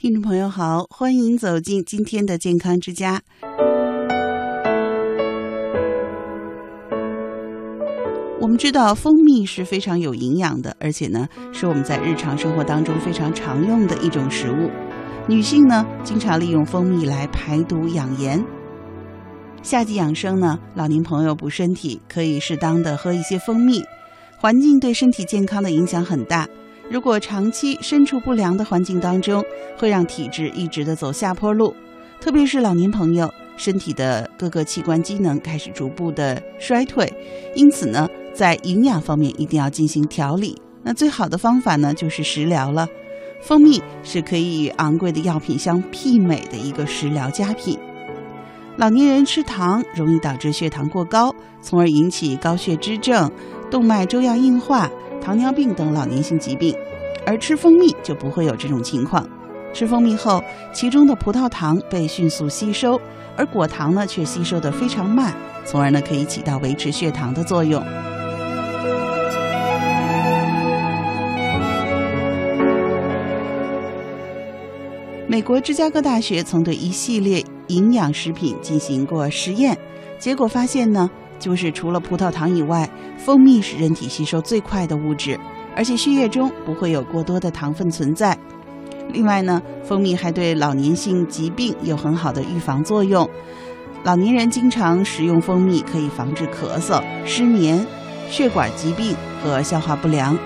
听众朋友好，欢迎走进今天的健康之家。我们知道蜂蜜是非常有营养的，而且呢是我们在日常生活当中非常常用的一种食物。女性呢经常利用蜂蜜来排毒养颜。夏季养生呢，老年朋友补身体可以适当的喝一些蜂蜜。环境对身体健康的影响很大，如果长期身处不良的环境当中，会让体质一直的走下坡路。特别是老年朋友，身体的各个器官机能开始逐步的衰退，因此呢，在营养方面一定要进行调理。那最好的方法呢，就是食疗了。蜂蜜是可以与昂贵的药品相媲美的一个食疗佳品。老年人吃糖容易导致血糖过高，从而引起高血脂症。动脉粥样硬化、糖尿病等老年性疾病，而吃蜂蜜就不会有这种情况。吃蜂蜜后，其中的葡萄糖被迅速吸收，而果糖呢却吸收的非常慢，从而呢可以起到维持血糖的作用。美国芝加哥大学曾对一系列营养食品进行过实验，结果发现呢。就是除了葡萄糖以外，蜂蜜是人体吸收最快的物质，而且血液中不会有过多的糖分存在。另外呢，蜂蜜还对老年性疾病有很好的预防作用。老年人经常食用蜂蜜，可以防治咳嗽、失眠、血管疾病和消化不良。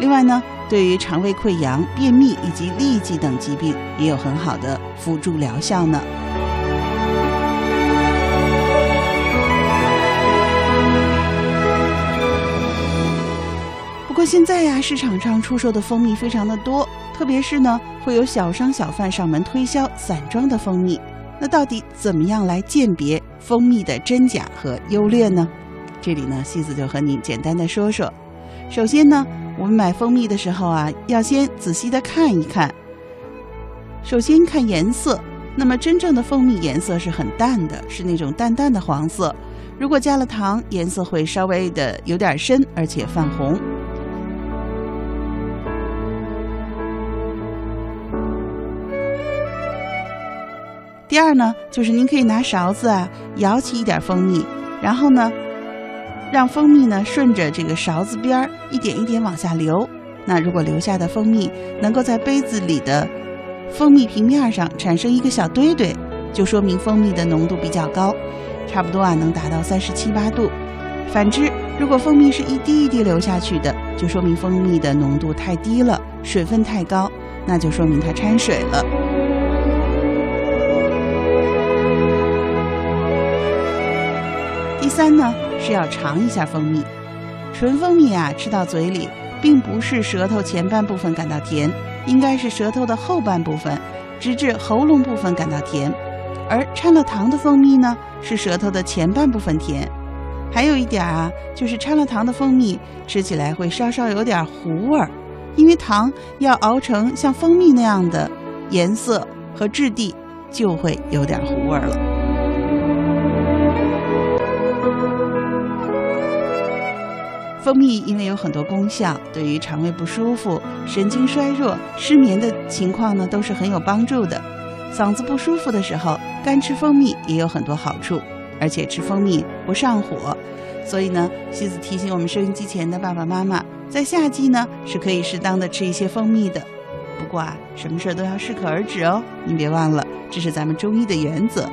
另外呢，对于肠胃溃疡、便秘以及痢疾等疾病也有很好的辅助疗效呢。现在呀，市场上出售的蜂蜜非常的多，特别是呢，会有小商小贩上门推销散装的蜂蜜。那到底怎么样来鉴别蜂蜜的真假和优劣呢？这里呢，西子就和您简单的说说。首先呢，我们买蜂蜜的时候啊，要先仔细的看一看。首先看颜色，那么真正的蜂蜜颜色是很淡的，是那种淡淡的黄色。如果加了糖，颜色会稍微的有点深，而且泛红。第二呢，就是您可以拿勺子啊舀起一点蜂蜜，然后呢，让蜂蜜呢顺着这个勺子边儿一点一点往下流。那如果留下的蜂蜜能够在杯子里的蜂蜜平面上产生一个小堆堆，就说明蜂蜜的浓度比较高，差不多啊能达到三十七八度。反之，如果蜂蜜是一滴一滴流下去的，就说明蜂蜜的浓度太低了，水分太高，那就说明它掺水了。三呢是要尝一下蜂蜜，纯蜂蜜啊，吃到嘴里并不是舌头前半部分感到甜，应该是舌头的后半部分，直至喉咙部分感到甜。而掺了糖的蜂蜜呢，是舌头的前半部分甜。还有一点啊，就是掺了糖的蜂蜜吃起来会稍稍有点糊味儿，因为糖要熬成像蜂蜜那样的颜色和质地，就会有点糊味儿了。蜂蜜因为有很多功效，对于肠胃不舒服、神经衰弱、失眠的情况呢，都是很有帮助的。嗓子不舒服的时候，干吃蜂蜜也有很多好处，而且吃蜂蜜不上火。所以呢，西子提醒我们收音机前的爸爸妈妈，在夏季呢是可以适当的吃一些蜂蜜的。不过啊，什么事都要适可而止哦，您别忘了，这是咱们中医的原则。